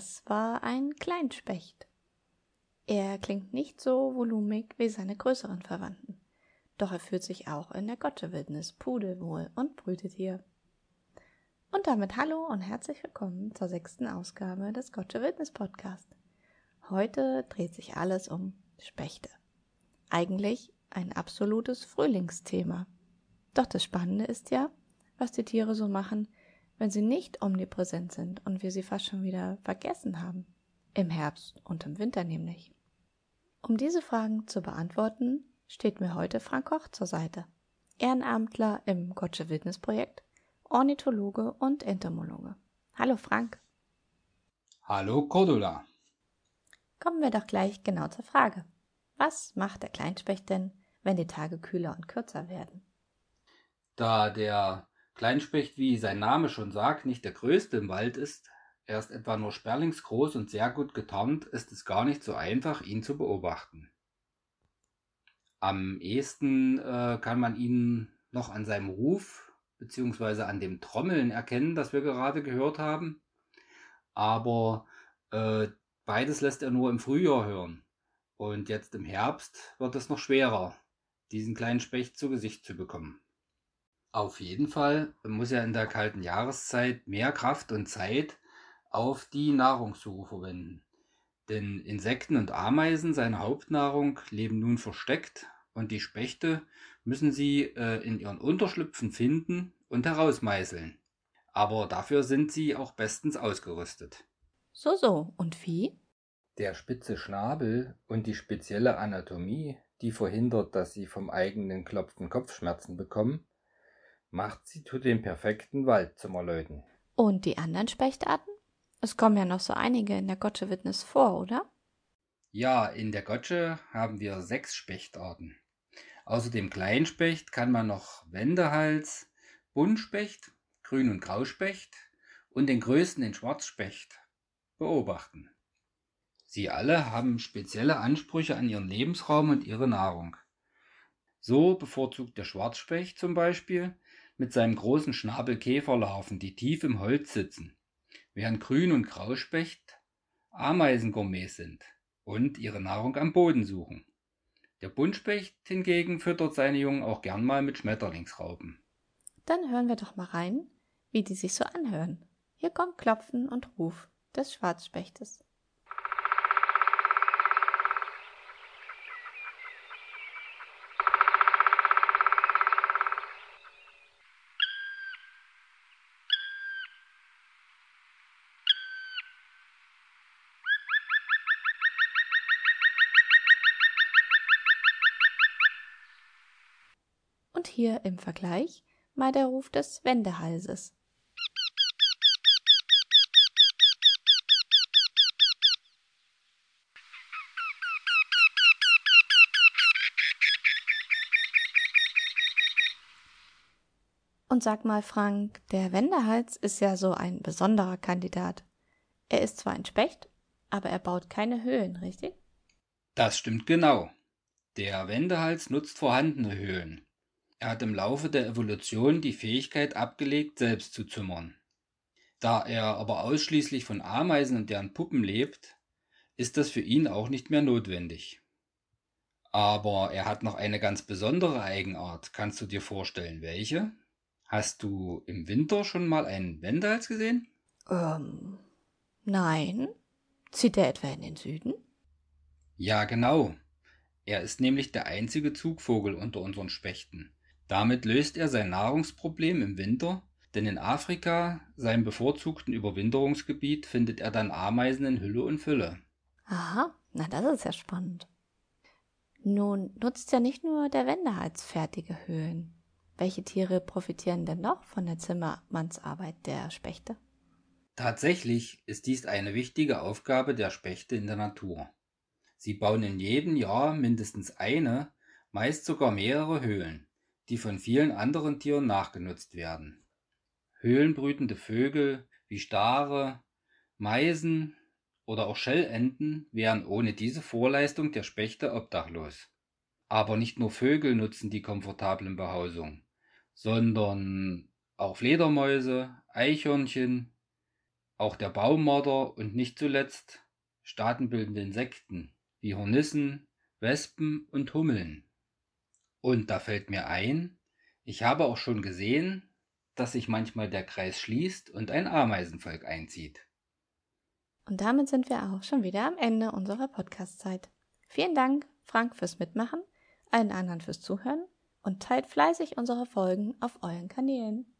zwar ein Kleinspecht. Er klingt nicht so volumig wie seine größeren Verwandten, doch er fühlt sich auch in der Gottewildnis pudelwohl und brütet hier. Und damit hallo und herzlich willkommen zur sechsten Ausgabe des Gotcha Wildnis Podcast. Heute dreht sich alles um Spechte. Eigentlich ein absolutes Frühlingsthema. Doch das Spannende ist ja, was die Tiere so machen, wenn sie nicht omnipräsent sind und wir sie fast schon wieder vergessen haben. Im Herbst und im Winter nämlich. Um diese Fragen zu beantworten, steht mir heute Frank Koch zur Seite. Ehrenamtler im Gottsche Wildnisprojekt, Ornithologe und Entomologe. Hallo Frank. Hallo Cordula. Kommen wir doch gleich genau zur Frage. Was macht der Kleinspecht denn, wenn die Tage kühler und kürzer werden? Da der Kleinspecht, wie sein Name schon sagt, nicht der größte im Wald ist, er ist etwa nur sperlingsgroß und sehr gut getarnt, ist es gar nicht so einfach, ihn zu beobachten. Am ehesten äh, kann man ihn noch an seinem Ruf bzw. an dem Trommeln erkennen, das wir gerade gehört haben. Aber äh, beides lässt er nur im Frühjahr hören. Und jetzt im Herbst wird es noch schwerer, diesen kleinen Specht zu Gesicht zu bekommen. Auf jeden Fall muss er in der kalten Jahreszeit mehr Kraft und Zeit auf die Nahrungssuche verwenden. Denn Insekten und Ameisen, seine Hauptnahrung, leben nun versteckt und die Spechte müssen sie äh, in ihren Unterschlüpfen finden und herausmeißeln. Aber dafür sind sie auch bestens ausgerüstet. So, so. Und wie? Der spitze Schnabel und die spezielle Anatomie, die verhindert, dass sie vom eigenen Klopfen Kopfschmerzen bekommen, macht sie zu dem perfekten Wald zum Erläuten. Und die anderen Spechtarten? Es kommen ja noch so einige in der Gotsche Witness vor, oder? Ja, in der Gotsche haben wir sechs Spechtarten. Außer dem Kleinspecht kann man noch Wendehals, Buntspecht, Grün- und Grauspecht und den größten, den Schwarzspecht, beobachten. Sie alle haben spezielle Ansprüche an ihren Lebensraum und ihre Nahrung. So bevorzugt der Schwarzspecht zum Beispiel mit seinem großen Schnabel Käferlarven, die tief im Holz sitzen, während Grün- und Grauspecht Ameisengourmets sind und ihre Nahrung am Boden suchen. Der Buntspecht hingegen füttert seine Jungen auch gern mal mit Schmetterlingsraupen. Dann hören wir doch mal rein, wie die sich so anhören. Hier kommt Klopfen und Ruf des Schwarzspechtes. Und hier im Vergleich mal der Ruf des Wendehalses. Und sag mal, Frank, der Wendehals ist ja so ein besonderer Kandidat. Er ist zwar ein Specht, aber er baut keine Höhlen, richtig? Das stimmt genau. Der Wendehals nutzt vorhandene Höhlen. Er hat im Laufe der Evolution die Fähigkeit abgelegt, selbst zu zimmern. Da er aber ausschließlich von Ameisen und deren Puppen lebt, ist das für ihn auch nicht mehr notwendig. Aber er hat noch eine ganz besondere Eigenart. Kannst du dir vorstellen, welche? Hast du im Winter schon mal einen Wendehals gesehen? Ähm, nein. Zieht er etwa in den Süden? Ja, genau. Er ist nämlich der einzige Zugvogel unter unseren Spechten. Damit löst er sein Nahrungsproblem im Winter, denn in Afrika, seinem bevorzugten Überwinterungsgebiet, findet er dann Ameisen in Hülle und Fülle. Aha, na das ist ja spannend. Nun nutzt ja nicht nur der Wendehals fertige Höhlen. Welche Tiere profitieren denn noch von der Zimmermannsarbeit der Spechte? Tatsächlich ist dies eine wichtige Aufgabe der Spechte in der Natur. Sie bauen in jedem Jahr mindestens eine, meist sogar mehrere Höhlen die von vielen anderen Tieren nachgenutzt werden. Höhlenbrütende Vögel wie Stare, Meisen oder auch Schellenten wären ohne diese Vorleistung der Spechte obdachlos. Aber nicht nur Vögel nutzen die komfortablen Behausungen, sondern auch Fledermäuse, Eichhörnchen, auch der Baummarder und nicht zuletzt staatenbildende Insekten wie Hornissen, Wespen und Hummeln. Und da fällt mir ein, ich habe auch schon gesehen, dass sich manchmal der Kreis schließt und ein Ameisenvolk einzieht. Und damit sind wir auch schon wieder am Ende unserer Podcast-Zeit. Vielen Dank, Frank, fürs Mitmachen, allen anderen fürs Zuhören und teilt fleißig unsere Folgen auf euren Kanälen.